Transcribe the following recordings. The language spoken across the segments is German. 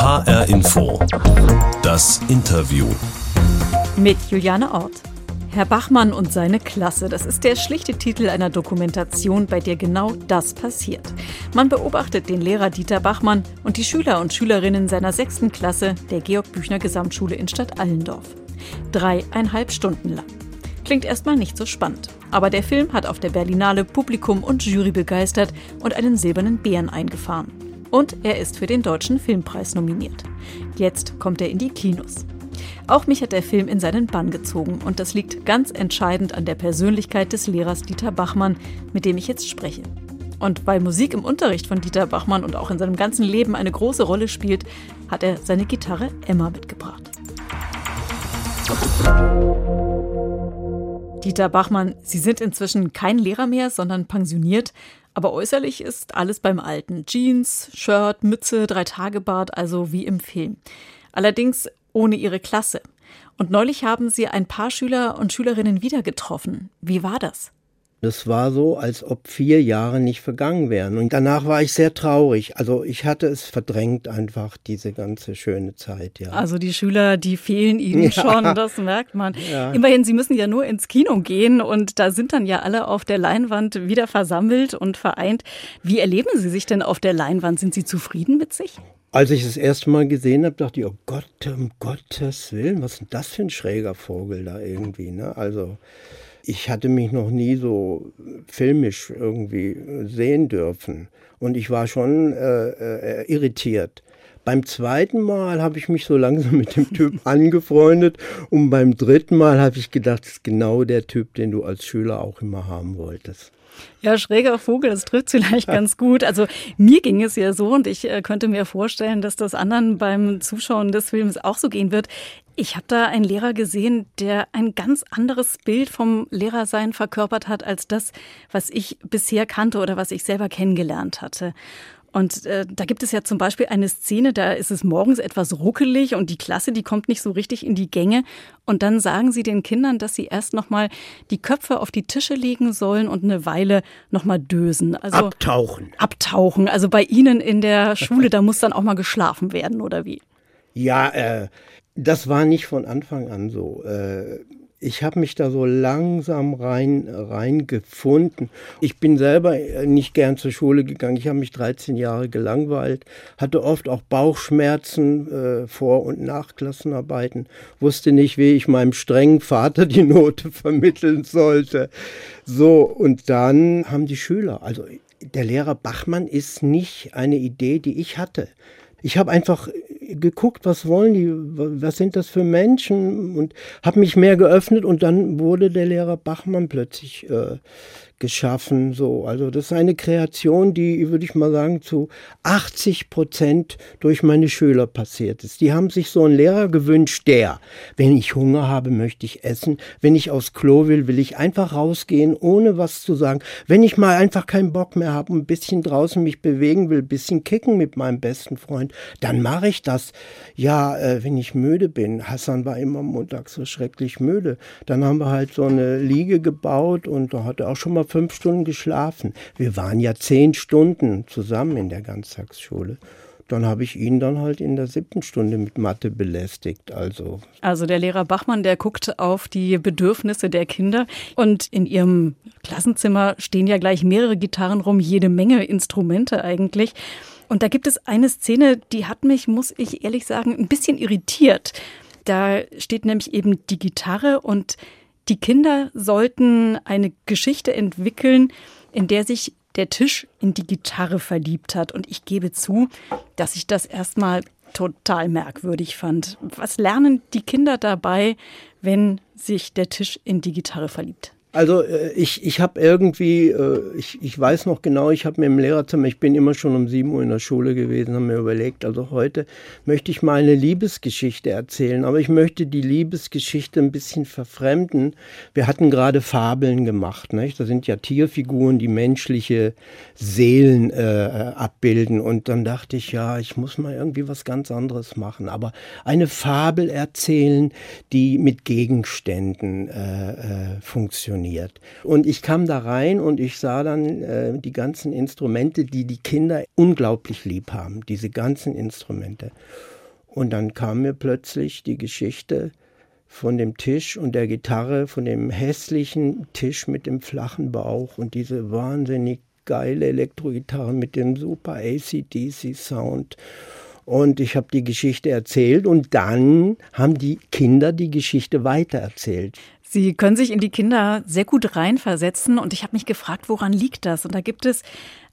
HR Info. Das Interview. Mit Juliane Ort. Herr Bachmann und seine Klasse, das ist der schlichte Titel einer Dokumentation, bei der genau das passiert. Man beobachtet den Lehrer Dieter Bachmann und die Schüler und Schülerinnen seiner sechsten Klasse der Georg Büchner Gesamtschule in Stadt Allendorf. Dreieinhalb Stunden lang. Klingt erstmal nicht so spannend. Aber der Film hat auf der Berlinale Publikum und Jury begeistert und einen silbernen Bären eingefahren. Und er ist für den Deutschen Filmpreis nominiert. Jetzt kommt er in die Kinos. Auch mich hat der Film in seinen Bann gezogen und das liegt ganz entscheidend an der Persönlichkeit des Lehrers Dieter Bachmann, mit dem ich jetzt spreche. Und weil Musik im Unterricht von Dieter Bachmann und auch in seinem ganzen Leben eine große Rolle spielt, hat er seine Gitarre Emma mitgebracht. Dieter Bachmann, Sie sind inzwischen kein Lehrer mehr, sondern pensioniert. Aber äußerlich ist alles beim Alten. Jeans, Shirt, Mütze, Drei-Tage-Bart, also wie im Film. Allerdings ohne Ihre Klasse. Und neulich haben Sie ein paar Schüler und Schülerinnen wieder getroffen. Wie war das? Das war so, als ob vier Jahre nicht vergangen wären. Und danach war ich sehr traurig. Also ich hatte es verdrängt einfach, diese ganze schöne Zeit, ja. Also die Schüler, die fehlen Ihnen ja. schon, das merkt man. Ja. Immerhin, Sie müssen ja nur ins Kino gehen und da sind dann ja alle auf der Leinwand wieder versammelt und vereint. Wie erleben Sie sich denn auf der Leinwand? Sind Sie zufrieden mit sich? Als ich das erste Mal gesehen habe, dachte ich, oh Gott, um Gottes Willen, was ist denn das für ein schräger Vogel da irgendwie, ne? Also ich hatte mich noch nie so filmisch irgendwie sehen dürfen. Und ich war schon äh, äh, irritiert. Beim zweiten Mal habe ich mich so langsam mit dem Typ angefreundet und beim dritten Mal habe ich gedacht, das ist genau der Typ, den du als Schüler auch immer haben wolltest. Ja, schräger Vogel, das trifft vielleicht ganz gut. Also mir ging es ja so und ich äh, könnte mir vorstellen, dass das anderen beim Zuschauen des Films auch so gehen wird. Ich habe da einen Lehrer gesehen, der ein ganz anderes Bild vom Lehrersein verkörpert hat als das, was ich bisher kannte oder was ich selber kennengelernt hatte. Und äh, da gibt es ja zum Beispiel eine Szene, da ist es morgens etwas ruckelig und die Klasse, die kommt nicht so richtig in die Gänge. Und dann sagen sie den Kindern, dass sie erst nochmal die Köpfe auf die Tische legen sollen und eine Weile nochmal dösen. Also abtauchen. Abtauchen. Also bei Ihnen in der Schule, da muss dann auch mal geschlafen werden, oder wie? Ja, äh, das war nicht von Anfang an so. Äh, ich habe mich da so langsam rein reingefunden. Ich bin selber nicht gern zur Schule gegangen. Ich habe mich 13 Jahre gelangweilt, hatte oft auch Bauchschmerzen äh, vor und nach Klassenarbeiten, wusste nicht, wie ich meinem strengen Vater die Note vermitteln sollte. So und dann haben die Schüler, also der Lehrer Bachmann ist nicht eine Idee, die ich hatte. Ich habe einfach geguckt, was wollen die, was sind das für Menschen? Und habe mich mehr geöffnet und dann wurde der Lehrer Bachmann plötzlich äh, geschaffen. So, also das ist eine Kreation, die, würde ich mal sagen, zu 80 Prozent durch meine Schüler passiert ist. Die haben sich so einen Lehrer gewünscht, der, wenn ich Hunger habe, möchte ich essen. Wenn ich aufs Klo will, will ich einfach rausgehen, ohne was zu sagen. Wenn ich mal einfach keinen Bock mehr habe, ein bisschen draußen mich bewegen will, ein bisschen kicken mit meinem besten Freund, dann mache ich das. Ja, äh, wenn ich müde bin. Hassan war immer montags so schrecklich müde. Dann haben wir halt so eine Liege gebaut und da hat er auch schon mal fünf Stunden geschlafen. Wir waren ja zehn Stunden zusammen in der Ganztagsschule dann habe ich ihn dann halt in der siebten Stunde mit Mathe belästigt. Also. also der Lehrer Bachmann, der guckt auf die Bedürfnisse der Kinder. Und in ihrem Klassenzimmer stehen ja gleich mehrere Gitarren rum, jede Menge Instrumente eigentlich. Und da gibt es eine Szene, die hat mich, muss ich ehrlich sagen, ein bisschen irritiert. Da steht nämlich eben die Gitarre und die Kinder sollten eine Geschichte entwickeln, in der sich der Tisch in die Gitarre verliebt hat. Und ich gebe zu, dass ich das erstmal total merkwürdig fand. Was lernen die Kinder dabei, wenn sich der Tisch in die Gitarre verliebt? Also äh, ich, ich habe irgendwie, äh, ich, ich weiß noch genau, ich habe mir im Lehrerzimmer, ich bin immer schon um 7 Uhr in der Schule gewesen, habe mir überlegt, also heute möchte ich mal eine Liebesgeschichte erzählen, aber ich möchte die Liebesgeschichte ein bisschen verfremden. Wir hatten gerade Fabeln gemacht, nicht? da sind ja Tierfiguren, die menschliche Seelen äh, abbilden und dann dachte ich, ja, ich muss mal irgendwie was ganz anderes machen, aber eine Fabel erzählen, die mit Gegenständen äh, äh, funktioniert funktioniert. Und ich kam da rein und ich sah dann äh, die ganzen Instrumente, die die Kinder unglaublich lieb haben, diese ganzen Instrumente. Und dann kam mir plötzlich die Geschichte von dem Tisch und der Gitarre, von dem hässlichen Tisch mit dem flachen Bauch und diese wahnsinnig geile Elektrogitarre mit dem super ACDC-Sound. Und ich habe die Geschichte erzählt und dann haben die Kinder die Geschichte weitererzählt. Sie können sich in die Kinder sehr gut reinversetzen und ich habe mich gefragt, woran liegt das? Und da gibt es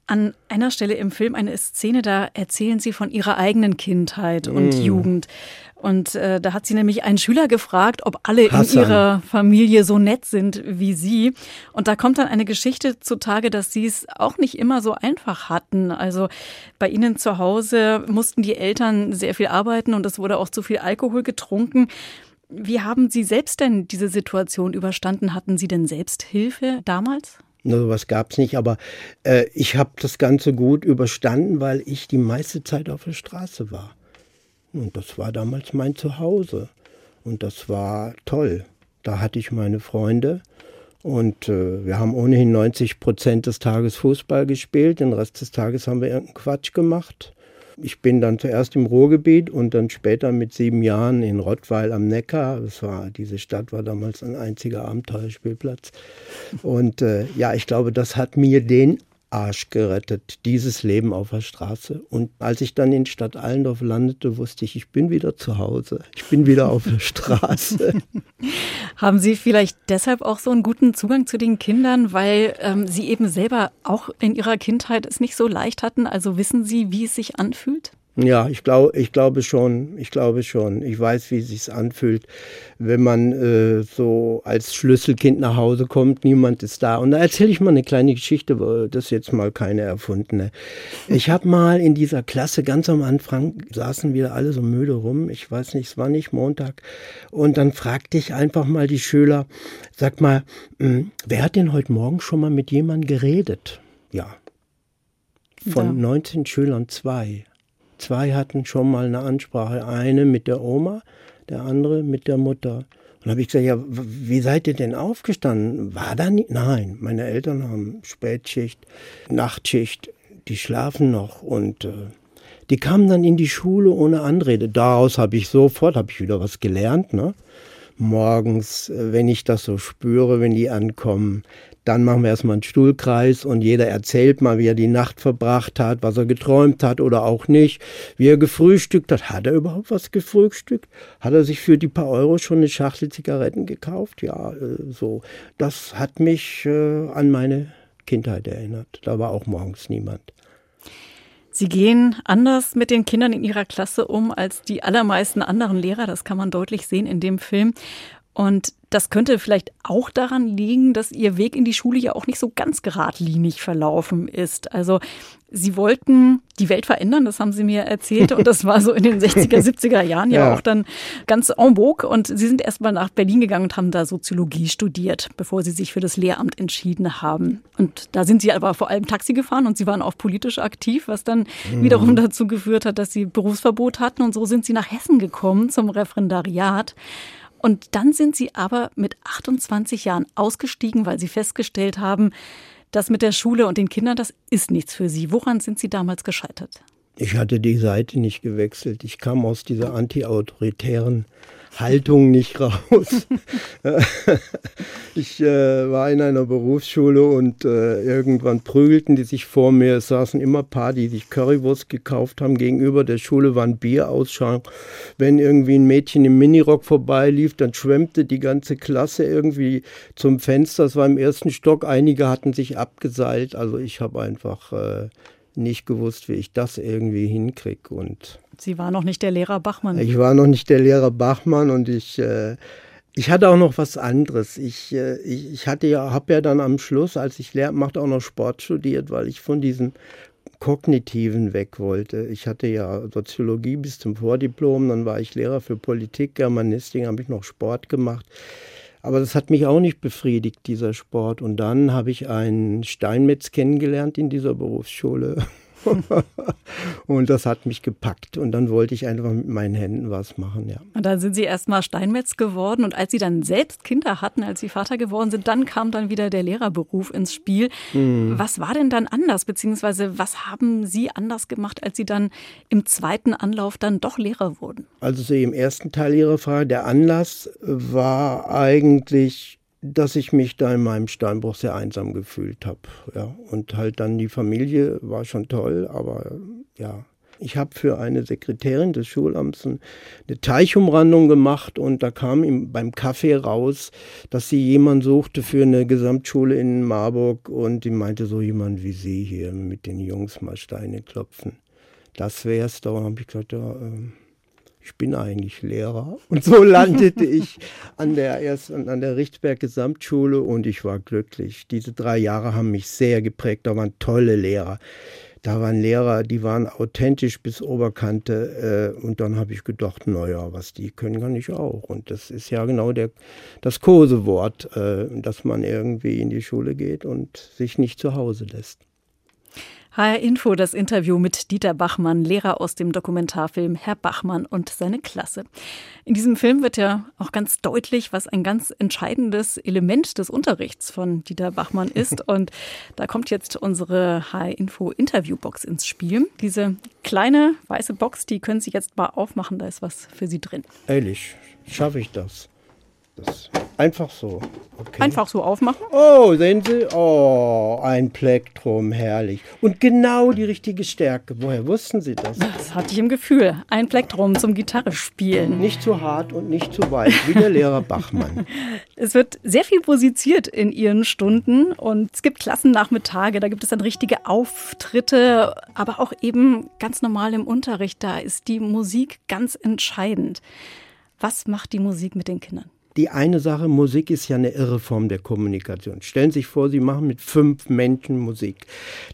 an einer Stelle im Film eine Szene, da erzählen Sie von Ihrer eigenen Kindheit und mm. Jugend. Und äh, da hat sie nämlich einen Schüler gefragt, ob alle Hassan. in ihrer Familie so nett sind wie sie. Und da kommt dann eine Geschichte zutage, dass sie es auch nicht immer so einfach hatten. Also bei ihnen zu Hause mussten die Eltern sehr viel arbeiten und es wurde auch zu viel Alkohol getrunken. Wie haben Sie selbst denn diese Situation überstanden? Hatten Sie denn selbst Hilfe damals? No, sowas gab es nicht, aber äh, ich habe das Ganze gut überstanden, weil ich die meiste Zeit auf der Straße war. Und das war damals mein Zuhause. Und das war toll. Da hatte ich meine Freunde. Und äh, wir haben ohnehin 90 Prozent des Tages Fußball gespielt. Den Rest des Tages haben wir irgendeinen Quatsch gemacht. Ich bin dann zuerst im Ruhrgebiet und dann später mit sieben Jahren in Rottweil am Neckar. Das war, diese Stadt war damals ein einziger Abenteuerspielplatz. Und äh, ja, ich glaube, das hat mir den Arsch gerettet, dieses Leben auf der Straße. Und als ich dann in Stadt Allendorf landete, wusste ich, ich bin wieder zu Hause. Ich bin wieder auf der Straße. Haben Sie vielleicht deshalb auch so einen guten Zugang zu den Kindern, weil ähm, Sie eben selber auch in Ihrer Kindheit es nicht so leicht hatten? Also wissen Sie, wie es sich anfühlt? Ja, ich glaube, ich glaube schon. Ich glaube schon. Ich weiß, wie es sich anfühlt, wenn man äh, so als Schlüsselkind nach Hause kommt. Niemand ist da. Und da erzähle ich mal eine kleine Geschichte. Das ist jetzt mal keine erfundene. Ich habe mal in dieser Klasse ganz am Anfang saßen wir alle so müde rum. Ich weiß nicht, es war nicht Montag. Und dann fragte ich einfach mal die Schüler: Sag mal, hm, wer hat denn heute Morgen schon mal mit jemandem geredet? Ja. Von ja. 19 Schülern zwei. Zwei hatten schon mal eine Ansprache, eine mit der Oma, der andere mit der Mutter. Und habe ich gesagt, ja, wie seid ihr denn aufgestanden? War da nicht? Nein, meine Eltern haben Spätschicht, Nachtschicht, die schlafen noch und äh, die kamen dann in die Schule ohne Anrede. Daraus habe ich sofort, habe ich wieder was gelernt, ne? Morgens, äh, wenn ich das so spüre, wenn die ankommen, dann machen wir erstmal einen Stuhlkreis und jeder erzählt mal, wie er die Nacht verbracht hat, was er geträumt hat oder auch nicht, wie er gefrühstückt hat. Hat er überhaupt was gefrühstückt? Hat er sich für die paar Euro schon eine Schachtel Zigaretten gekauft? Ja, äh, so. Das hat mich äh, an meine Kindheit erinnert. Da war auch morgens niemand. Sie gehen anders mit den Kindern in ihrer Klasse um als die allermeisten anderen Lehrer. Das kann man deutlich sehen in dem Film. Und das könnte vielleicht auch daran liegen, dass Ihr Weg in die Schule ja auch nicht so ganz geradlinig verlaufen ist. Also Sie wollten die Welt verändern, das haben Sie mir erzählt. Und das war so in den 60er, 70er Jahren ja, ja auch dann ganz en vogue. Und Sie sind erstmal nach Berlin gegangen und haben da Soziologie studiert, bevor Sie sich für das Lehramt entschieden haben. Und da sind Sie aber vor allem Taxi gefahren und Sie waren auch politisch aktiv, was dann mhm. wiederum dazu geführt hat, dass Sie Berufsverbot hatten. Und so sind Sie nach Hessen gekommen zum Referendariat. Und dann sind sie aber mit 28 Jahren ausgestiegen, weil sie festgestellt haben, das mit der Schule und den Kindern, das ist nichts für sie. Woran sind sie damals gescheitert? Ich hatte die Seite nicht gewechselt. Ich kam aus dieser antiautoritären Haltung nicht raus. ich äh, war in einer Berufsschule und äh, irgendwann prügelten die sich vor mir. Es saßen immer paar, die sich Currywurst gekauft haben. Gegenüber der Schule war ein Bierausschank. Wenn irgendwie ein Mädchen im Minirock vorbeilief, dann schwemmte die ganze Klasse irgendwie zum Fenster. Es war im ersten Stock. Einige hatten sich abgeseilt. Also ich habe einfach äh, nicht gewusst, wie ich das irgendwie hinkriege. Und Sie war noch nicht der Lehrer Bachmann. Ich war noch nicht der Lehrer Bachmann und ich, äh, ich hatte auch noch was anderes. Ich, äh, ich, ich hatte ja, habe ja dann am Schluss, als ich Lehrer machte, auch noch Sport studiert, weil ich von diesem Kognitiven weg wollte. Ich hatte ja Soziologie bis zum Vordiplom, dann war ich Lehrer für Politik, Germanistik, habe ich noch Sport gemacht. Aber das hat mich auch nicht befriedigt, dieser Sport. Und dann habe ich einen Steinmetz kennengelernt in dieser Berufsschule. und das hat mich gepackt. Und dann wollte ich einfach mit meinen Händen was machen, ja. Und dann sind Sie erstmal Steinmetz geworden. Und als Sie dann selbst Kinder hatten, als Sie Vater geworden sind, dann kam dann wieder der Lehrerberuf ins Spiel. Mhm. Was war denn dann anders? Beziehungsweise was haben Sie anders gemacht, als Sie dann im zweiten Anlauf dann doch Lehrer wurden? Also Sie im ersten Teil Ihrer Frage, der Anlass war eigentlich dass ich mich da in meinem Steinbruch sehr einsam gefühlt habe. Ja. Und halt dann die Familie war schon toll, aber ja. Ich habe für eine Sekretärin des Schulamts eine Teichumrandung gemacht und da kam ihm beim Kaffee raus, dass sie jemanden suchte für eine Gesamtschule in Marburg und die meinte so jemand wie Sie hier mit den Jungs mal Steine klopfen. Das wär's. Da habe ich gesagt, ja, äh, ich bin eigentlich Lehrer. Und so landete ich an der ersten, an der Richtberg Gesamtschule und ich war glücklich. Diese drei Jahre haben mich sehr geprägt. Da waren tolle Lehrer. Da waren Lehrer, die waren authentisch bis Oberkante. Äh, und dann habe ich gedacht, naja, was die können, kann ich auch. Und das ist ja genau der, das Kosewort, äh, dass man irgendwie in die Schule geht und sich nicht zu Hause lässt. HR Info, das Interview mit Dieter Bachmann, Lehrer aus dem Dokumentarfilm Herr Bachmann und seine Klasse. In diesem Film wird ja auch ganz deutlich, was ein ganz entscheidendes Element des Unterrichts von Dieter Bachmann ist. Und da kommt jetzt unsere HR Info Interviewbox ins Spiel. Diese kleine weiße Box, die können Sie jetzt mal aufmachen, da ist was für Sie drin. Ehrlich, schaffe ich das? Das einfach so. Okay. Einfach so aufmachen? Oh, sehen Sie? Oh, ein Plektrum, herrlich. Und genau die richtige Stärke. Woher wussten Sie das? Das hatte ich im Gefühl. Ein Plektrum zum Gitarre spielen. Nicht zu hart und nicht zu weit, wie der Lehrer Bachmann. Es wird sehr viel musiziert in Ihren Stunden und es gibt Klassennachmittage, da gibt es dann richtige Auftritte, aber auch eben ganz normal im Unterricht, da ist die Musik ganz entscheidend. Was macht die Musik mit den Kindern? Die eine Sache, Musik ist ja eine irre Form der Kommunikation. Stellen Sie sich vor, Sie machen mit fünf Menschen Musik.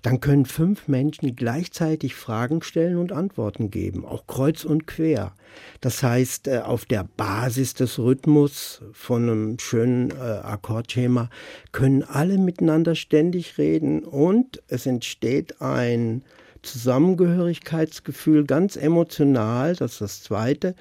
Dann können fünf Menschen gleichzeitig Fragen stellen und Antworten geben, auch kreuz und quer. Das heißt, äh, auf der Basis des Rhythmus von einem schönen äh, Akkordschema können alle miteinander ständig reden und es entsteht ein Zusammengehörigkeitsgefühl, ganz emotional, das ist das Zweite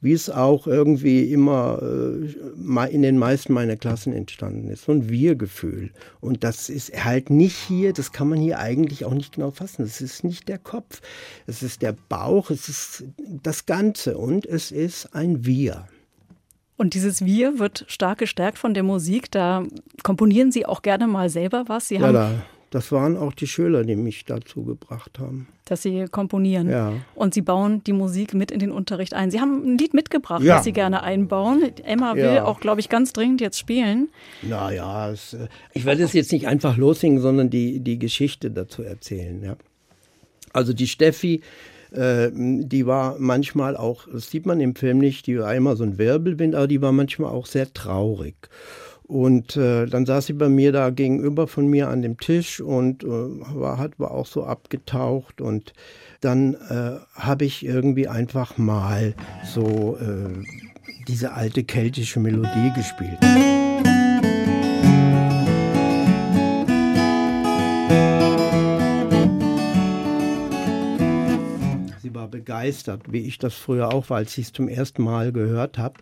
wie es auch irgendwie immer äh, in den meisten meiner Klassen entstanden ist. So ein Wir-Gefühl. Und das ist halt nicht hier, das kann man hier eigentlich auch nicht genau fassen. Es ist nicht der Kopf, es ist der Bauch, es ist das Ganze und es ist ein Wir. Und dieses Wir wird stark gestärkt von der Musik. Da komponieren Sie auch gerne mal selber was. Sie ja, da das waren auch die Schüler, die mich dazu gebracht haben. Dass Sie komponieren. Ja. Und Sie bauen die Musik mit in den Unterricht ein. Sie haben ein Lied mitgebracht, ja. das Sie gerne einbauen. Emma will ja. auch, glaube ich, ganz dringend jetzt spielen. Naja, es, äh, ich werde es jetzt nicht einfach lossingen, sondern die, die Geschichte dazu erzählen. Ja. Also die Steffi, äh, die war manchmal auch, das sieht man im Film nicht, die war immer so ein Wirbelwind, aber die war manchmal auch sehr traurig. Und äh, dann saß sie bei mir da gegenüber von mir an dem Tisch und äh, war, hat, war auch so abgetaucht. Und dann äh, habe ich irgendwie einfach mal so äh, diese alte keltische Melodie gespielt. Begeistert, wie ich das früher auch war, als ich es zum ersten Mal gehört habe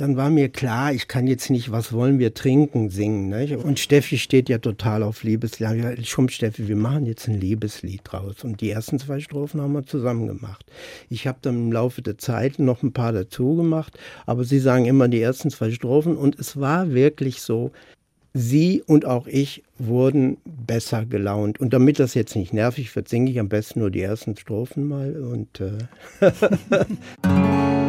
dann war mir klar, ich kann jetzt nicht Was wollen wir trinken singen. Ne? Und Steffi steht ja total auf Liebeslied. Schon Steffi, wir machen jetzt ein Liebeslied draus. Und die ersten zwei Strophen haben wir zusammen gemacht. Ich habe dann im Laufe der Zeit noch ein paar dazu gemacht, aber sie sagen immer die ersten zwei Strophen. Und es war wirklich so, Sie und auch ich wurden besser gelaunt. Und damit das jetzt nicht nervig wird, singe ich am besten nur die ersten Strophen mal. Und äh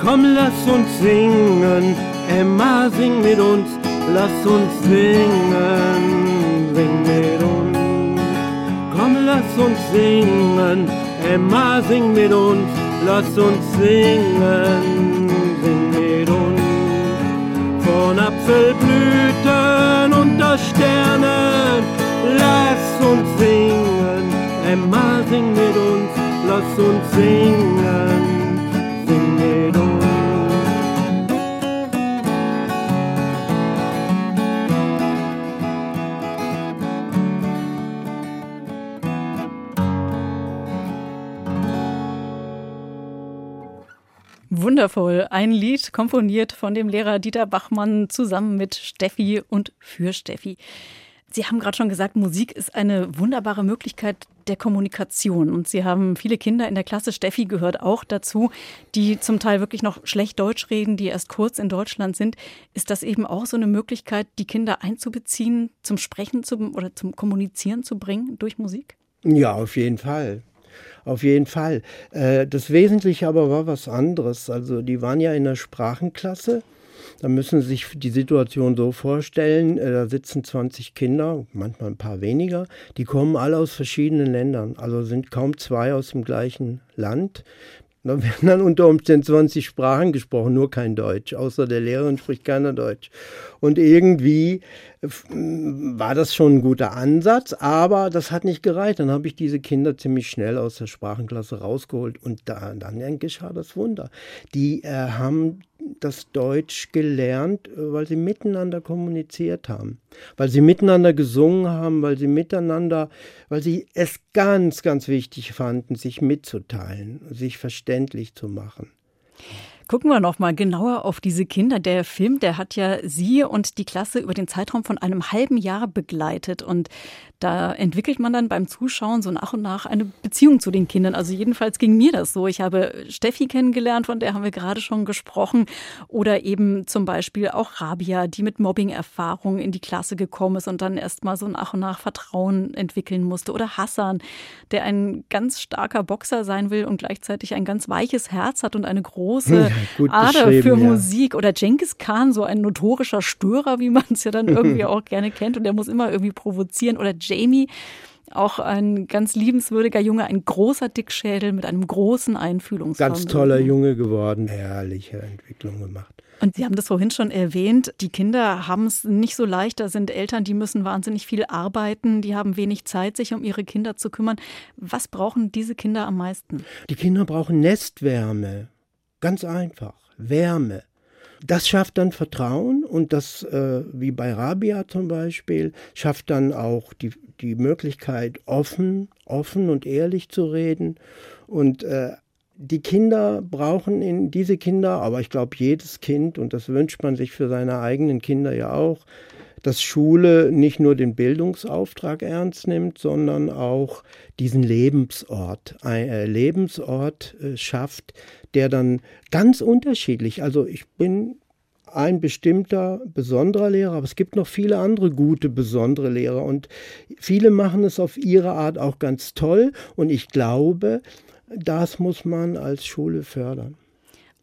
Komm, lass uns singen, Emma, sing mit uns, lass uns singen, singen, Emma, sing mit uns, lass uns singen, sing mit uns. Von Apfelblüten unter Sternen, lass uns singen, Emma, sing mit uns, lass uns singen, Wundervoll. Ein Lied komponiert von dem Lehrer Dieter Bachmann zusammen mit Steffi und für Steffi. Sie haben gerade schon gesagt, Musik ist eine wunderbare Möglichkeit der Kommunikation. Und Sie haben viele Kinder in der Klasse, Steffi gehört auch dazu, die zum Teil wirklich noch schlecht Deutsch reden, die erst kurz in Deutschland sind. Ist das eben auch so eine Möglichkeit, die Kinder einzubeziehen, zum Sprechen zu, oder zum Kommunizieren zu bringen durch Musik? Ja, auf jeden Fall. Auf jeden Fall. Äh, das Wesentliche aber war was anderes. Also die waren ja in der Sprachenklasse da müssen Sie sich die Situation so vorstellen, äh, da sitzen 20 Kinder, manchmal ein paar weniger, die kommen alle aus verschiedenen Ländern, also sind kaum zwei aus dem gleichen Land. Da werden dann unter Umständen 20 Sprachen gesprochen, nur kein Deutsch. Außer der Lehrerin spricht keiner Deutsch. Und irgendwie war das schon ein guter Ansatz, aber das hat nicht gereicht. Dann habe ich diese Kinder ziemlich schnell aus der Sprachenklasse rausgeholt und da, dann geschah das Wunder. Die äh, haben das Deutsch gelernt, äh, weil sie miteinander kommuniziert haben, weil sie miteinander gesungen haben, weil sie miteinander, weil sie es ganz, ganz wichtig fanden, sich mitzuteilen, sich verständlich zu machen. Gucken wir noch mal genauer auf diese Kinder. Der Film, der hat ja Sie und die Klasse über den Zeitraum von einem halben Jahr begleitet. Und da entwickelt man dann beim Zuschauen so nach und nach eine Beziehung zu den Kindern. Also jedenfalls ging mir das so. Ich habe Steffi kennengelernt, von der haben wir gerade schon gesprochen. Oder eben zum Beispiel auch Rabia, die mit Mobbing-Erfahrungen in die Klasse gekommen ist und dann erst mal so nach und nach Vertrauen entwickeln musste. Oder Hassan, der ein ganz starker Boxer sein will und gleichzeitig ein ganz weiches Herz hat und eine große Ader für ja. Musik. Oder Genghis Khan, so ein notorischer Störer, wie man es ja dann irgendwie auch gerne kennt. Und der muss immer irgendwie provozieren. Oder Jamie, auch ein ganz liebenswürdiger Junge, ein großer Dickschädel mit einem großen Einfühlungsvermögen. Ganz toller Junge geworden, herrliche Entwicklung gemacht. Und Sie haben das vorhin schon erwähnt, die Kinder haben es nicht so leicht, da sind Eltern, die müssen wahnsinnig viel arbeiten, die haben wenig Zeit, sich um ihre Kinder zu kümmern. Was brauchen diese Kinder am meisten? Die Kinder brauchen Nestwärme, ganz einfach, Wärme das schafft dann Vertrauen und das, äh, wie bei Rabia zum Beispiel, schafft dann auch die, die Möglichkeit, offen, offen und ehrlich zu reden. Und äh, die Kinder brauchen in diese Kinder, aber ich glaube jedes Kind, und das wünscht man sich für seine eigenen Kinder ja auch, dass Schule nicht nur den Bildungsauftrag ernst nimmt, sondern auch diesen Lebensort, ein äh, Lebensort äh, schafft, der dann ganz unterschiedlich, also ich bin ein bestimmter besonderer Lehrer, aber es gibt noch viele andere gute besondere Lehrer und viele machen es auf ihre Art auch ganz toll und ich glaube, das muss man als Schule fördern.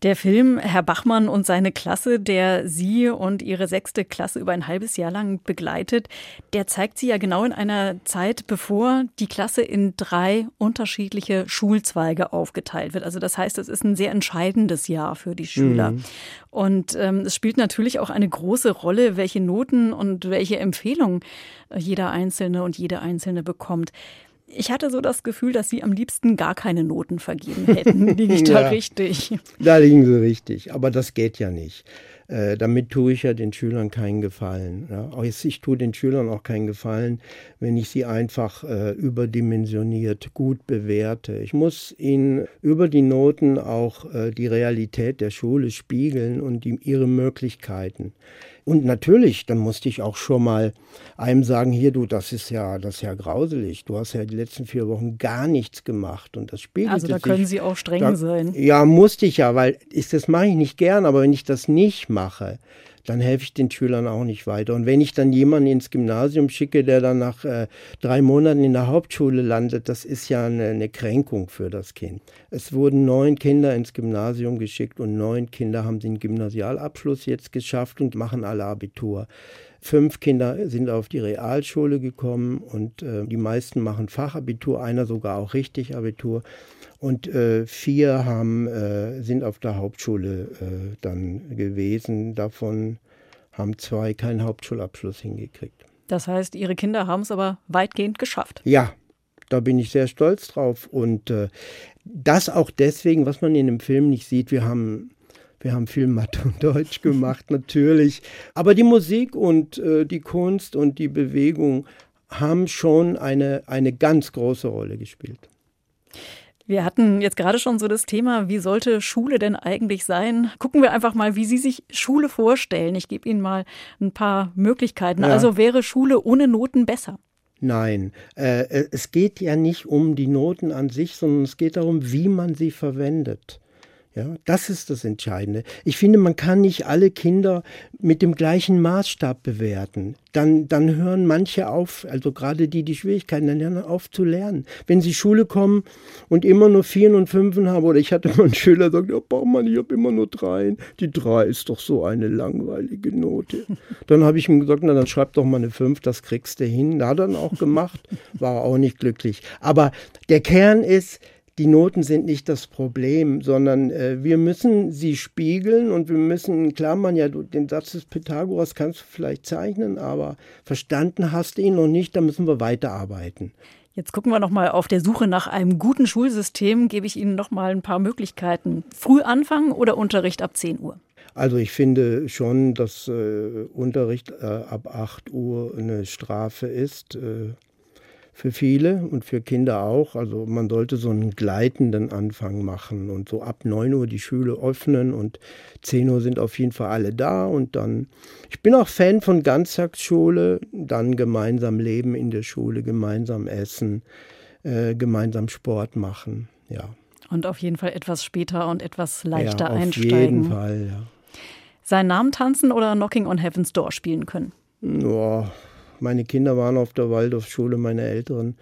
Der Film Herr Bachmann und seine Klasse, der Sie und Ihre sechste Klasse über ein halbes Jahr lang begleitet, der zeigt Sie ja genau in einer Zeit, bevor die Klasse in drei unterschiedliche Schulzweige aufgeteilt wird. Also das heißt, es ist ein sehr entscheidendes Jahr für die Schüler. Mhm. Und ähm, es spielt natürlich auch eine große Rolle, welche Noten und welche Empfehlungen jeder Einzelne und jede Einzelne bekommt. Ich hatte so das Gefühl, dass Sie am liebsten gar keine Noten vergeben hätten. Liege ich da ja, richtig? Da liegen Sie richtig, aber das geht ja nicht. Äh, damit tue ich ja den Schülern keinen Gefallen. Ja. Ich tue den Schülern auch keinen Gefallen, wenn ich sie einfach äh, überdimensioniert gut bewerte. Ich muss ihnen über die Noten auch äh, die Realität der Schule spiegeln und die, ihre Möglichkeiten. Und natürlich, dann musste ich auch schon mal einem sagen, hier du, das ist ja, das ist ja grauselig. Du hast ja die letzten vier Wochen gar nichts gemacht und das spiegelt Also da sich, können Sie auch streng da, sein. Ja, musste ich ja, weil ich, das mache ich nicht gern, aber wenn ich das nicht mache, dann helfe ich den Schülern auch nicht weiter. Und wenn ich dann jemanden ins Gymnasium schicke, der dann nach äh, drei Monaten in der Hauptschule landet, das ist ja eine, eine Kränkung für das Kind. Es wurden neun Kinder ins Gymnasium geschickt und neun Kinder haben den Gymnasialabschluss jetzt geschafft und machen alle Abitur. Fünf Kinder sind auf die Realschule gekommen und äh, die meisten machen Fachabitur, einer sogar auch richtig Abitur. Und äh, vier haben, äh, sind auf der Hauptschule äh, dann gewesen. Davon haben zwei keinen Hauptschulabschluss hingekriegt. Das heißt, Ihre Kinder haben es aber weitgehend geschafft. Ja, da bin ich sehr stolz drauf. Und äh, das auch deswegen, was man in dem Film nicht sieht, wir haben wir haben viel Mathe und Deutsch gemacht, natürlich. Aber die Musik und äh, die Kunst und die Bewegung haben schon eine, eine ganz große Rolle gespielt. Wir hatten jetzt gerade schon so das Thema, wie sollte Schule denn eigentlich sein? Gucken wir einfach mal, wie Sie sich Schule vorstellen. Ich gebe Ihnen mal ein paar Möglichkeiten. Ja. Also wäre Schule ohne Noten besser? Nein, äh, es geht ja nicht um die Noten an sich, sondern es geht darum, wie man sie verwendet. Ja, das ist das Entscheidende. Ich finde, man kann nicht alle Kinder mit dem gleichen Maßstab bewerten. Dann, dann hören manche auf, also gerade die, die Schwierigkeiten, dann lernen auf zu lernen. Wenn sie Schule kommen und immer nur Vieren und Fünfen haben, oder ich hatte mal einen Schüler, der sagt, ja, Baumann, ich habe immer nur Dreien. Die Drei ist doch so eine langweilige Note. Dann habe ich ihm gesagt, na, dann schreib doch mal eine Fünf, das kriegst du hin. Hat er dann auch gemacht, war auch nicht glücklich. Aber der Kern ist, die Noten sind nicht das Problem, sondern äh, wir müssen sie spiegeln und wir müssen, in Klammern, ja, den Satz des Pythagoras kannst du vielleicht zeichnen, aber verstanden hast du ihn noch nicht, da müssen wir weiterarbeiten. Jetzt gucken wir noch mal auf der Suche nach einem guten Schulsystem, gebe ich Ihnen noch mal ein paar Möglichkeiten. Früh anfangen oder Unterricht ab 10 Uhr? Also ich finde schon, dass äh, Unterricht äh, ab 8 Uhr eine Strafe ist. Äh, für viele und für Kinder auch. Also man sollte so einen gleitenden Anfang machen und so ab 9 Uhr die Schule öffnen und 10 Uhr sind auf jeden Fall alle da und dann, ich bin auch Fan von Ganztagsschule, dann gemeinsam leben in der Schule, gemeinsam essen, äh, gemeinsam Sport machen, ja. Und auf jeden Fall etwas später und etwas leichter ja, auf einsteigen. Auf jeden Fall, ja. Seinen Namen tanzen oder Knocking on Heaven's Door spielen können? Ja, meine Kinder waren auf der Waldorfschule, meine Älteren.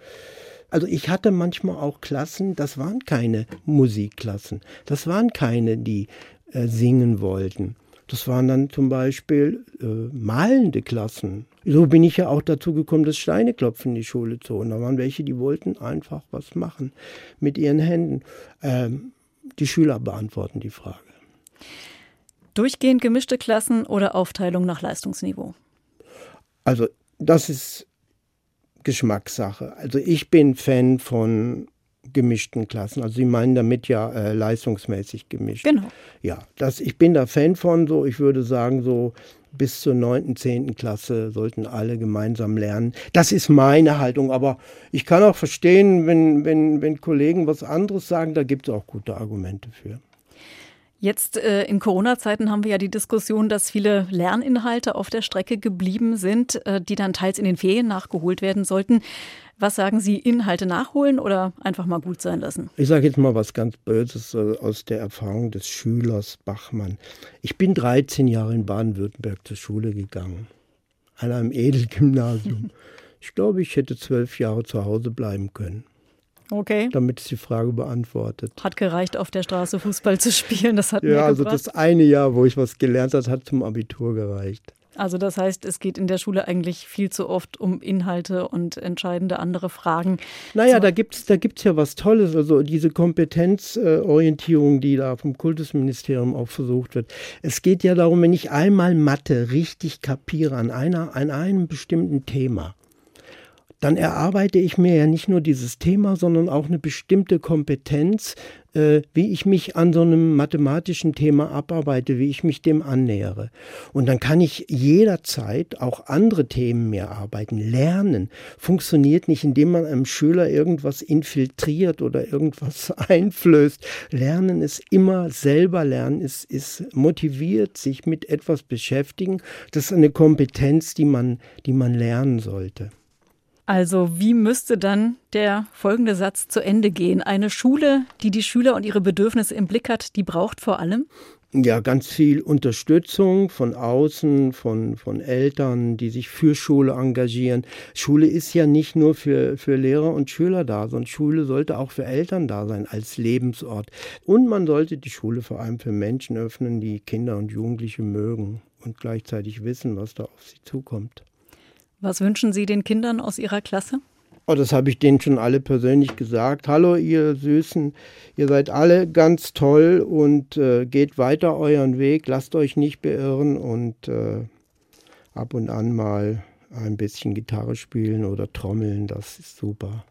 Also ich hatte manchmal auch Klassen, das waren keine Musikklassen. Das waren keine, die äh, singen wollten. Das waren dann zum Beispiel äh, malende Klassen. So bin ich ja auch dazu gekommen, das Steineklopfen in die Schule zu holen. Da waren welche, die wollten einfach was machen mit ihren Händen. Ähm, die Schüler beantworten die Frage. Durchgehend gemischte Klassen oder Aufteilung nach Leistungsniveau? Also das ist Geschmackssache. Also ich bin Fan von gemischten Klassen. Also Sie meinen damit ja äh, leistungsmäßig gemischt. Genau. Ja, das, ich bin da Fan von so, ich würde sagen so bis zur 9., 10. Klasse sollten alle gemeinsam lernen. Das ist meine Haltung, aber ich kann auch verstehen, wenn, wenn, wenn Kollegen was anderes sagen, da gibt es auch gute Argumente für. Jetzt äh, in Corona-Zeiten haben wir ja die Diskussion, dass viele Lerninhalte auf der Strecke geblieben sind, äh, die dann teils in den Ferien nachgeholt werden sollten. Was sagen Sie, Inhalte nachholen oder einfach mal gut sein lassen? Ich sage jetzt mal was ganz Böses äh, aus der Erfahrung des Schülers Bachmann. Ich bin 13 Jahre in Baden-Württemberg zur Schule gegangen, an einem Edelgymnasium. Ich glaube, ich hätte zwölf Jahre zu Hause bleiben können. Okay. Damit ist die Frage beantwortet. Hat gereicht, auf der Straße Fußball zu spielen. Das hat ja, also das eine Jahr, wo ich was gelernt habe, hat zum Abitur gereicht. Also das heißt, es geht in der Schule eigentlich viel zu oft um Inhalte und entscheidende andere Fragen. Naja, so. da gibt es da gibt's ja was Tolles. Also diese Kompetenzorientierung, die da vom Kultusministerium auch versucht wird. Es geht ja darum, wenn ich einmal Mathe richtig kapiere an, einer, an einem bestimmten Thema, dann erarbeite ich mir ja nicht nur dieses Thema, sondern auch eine bestimmte Kompetenz, äh, wie ich mich an so einem mathematischen Thema abarbeite, wie ich mich dem annähere. Und dann kann ich jederzeit auch andere Themen mehr arbeiten. Lernen funktioniert nicht, indem man einem Schüler irgendwas infiltriert oder irgendwas einflößt. Lernen ist immer selber lernen, ist, ist motiviert, sich mit etwas beschäftigen. Das ist eine Kompetenz, die man, die man lernen sollte. Also wie müsste dann der folgende Satz zu Ende gehen? Eine Schule, die die Schüler und ihre Bedürfnisse im Blick hat, die braucht vor allem? Ja, ganz viel Unterstützung von außen, von, von Eltern, die sich für Schule engagieren. Schule ist ja nicht nur für, für Lehrer und Schüler da, sondern Schule sollte auch für Eltern da sein als Lebensort. Und man sollte die Schule vor allem für Menschen öffnen, die Kinder und Jugendliche mögen und gleichzeitig wissen, was da auf sie zukommt. Was wünschen Sie den Kindern aus Ihrer Klasse? Oh, das habe ich denen schon alle persönlich gesagt. Hallo, ihr Süßen, ihr seid alle ganz toll und äh, geht weiter euren Weg, lasst euch nicht beirren und äh, ab und an mal ein bisschen Gitarre spielen oder trommeln, das ist super.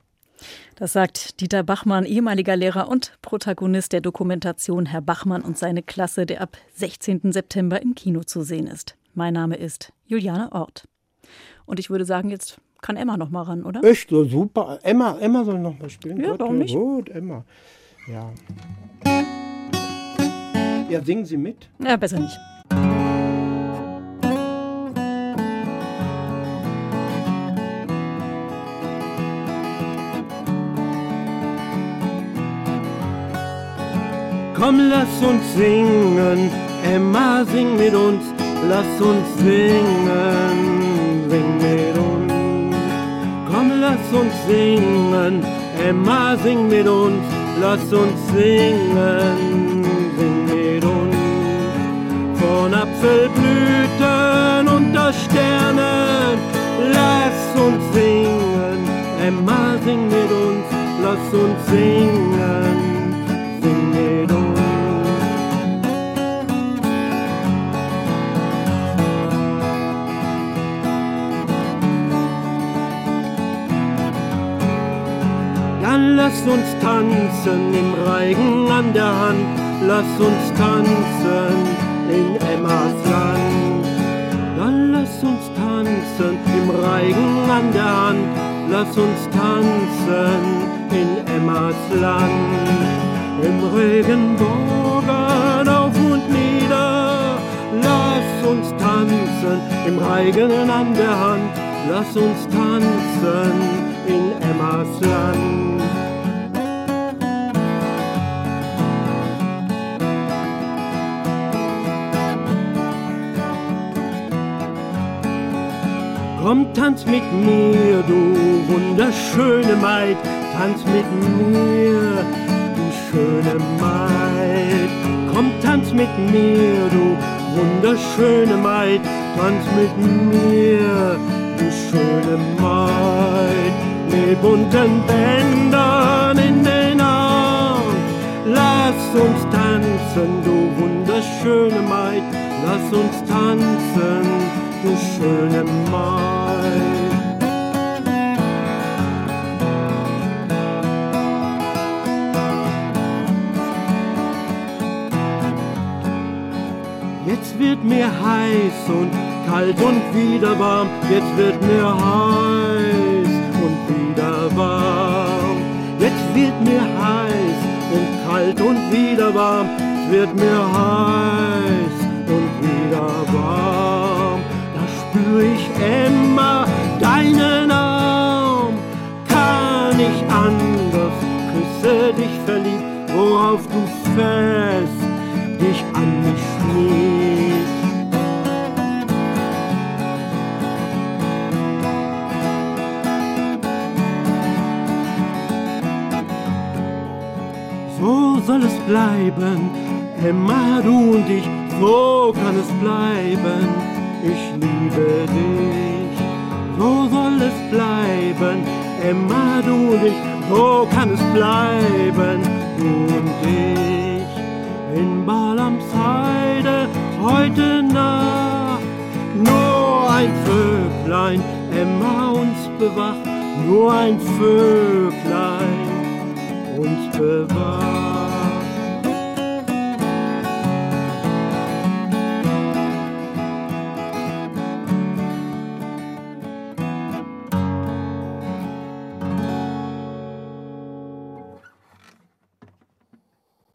Das sagt Dieter Bachmann, ehemaliger Lehrer und Protagonist der Dokumentation Herr Bachmann und seine Klasse, der ab 16. September im Kino zu sehen ist. Mein Name ist Juliane Ort. Und ich würde sagen, jetzt kann Emma noch mal ran, oder? Echt so super. Emma, Emma soll noch mal spielen. Ja, warum nicht? Gut, Emma. Ja. Ja, singen Sie mit? Ja, besser nicht. Komm, lass uns singen, Emma, sing mit uns, lass uns singen, lass uns singen, Emma, sing mit uns, lass uns singen, sing mit uns. Von Apfelblüten unter Sternen, lass uns singen, Emma, sing mit uns, lass uns singen, tanzen im Reigen an der Hand, lass uns tanzen in Emmas Land. Dann lass uns tanzen im Reigen an der Hand, lass uns tanzen in Emmas Land. Im Regenbogen auf und nieder, lass uns tanzen im Reigen an der Hand, lass uns tanzen in Emmas Land. Komm, tanz mit mir, du wunderschöne Maid, tanz mit mir, du schöne Maid. Komm, tanz mit mir, du wunderschöne Maid, tanz mit mir, du schöne Maid. Mit bunten Bändern in den Armen, lass uns tanzen, du wunderschöne Maid, lass uns tanzen, du schöne Maid. Jetzt wird mir heiß und kalt und wieder warm, jetzt wird mir heiß und wieder warm. Jetzt wird mir heiß und kalt und wieder warm, es wird mir heiß ich Emma. Deinen Arm, kann ich anders, küsse dich verliebt, worauf du fest dich an mich schmiegst. So soll es bleiben, Emma, du und ich, so kann es bleiben, ich liebe dich. So soll es bleiben, Emma, du und ich, so kann es bleiben, du und ich. In Balamsheide heute Nacht, nur ein Vöglein, Emma uns bewacht, nur ein Vöglein uns bewahrt.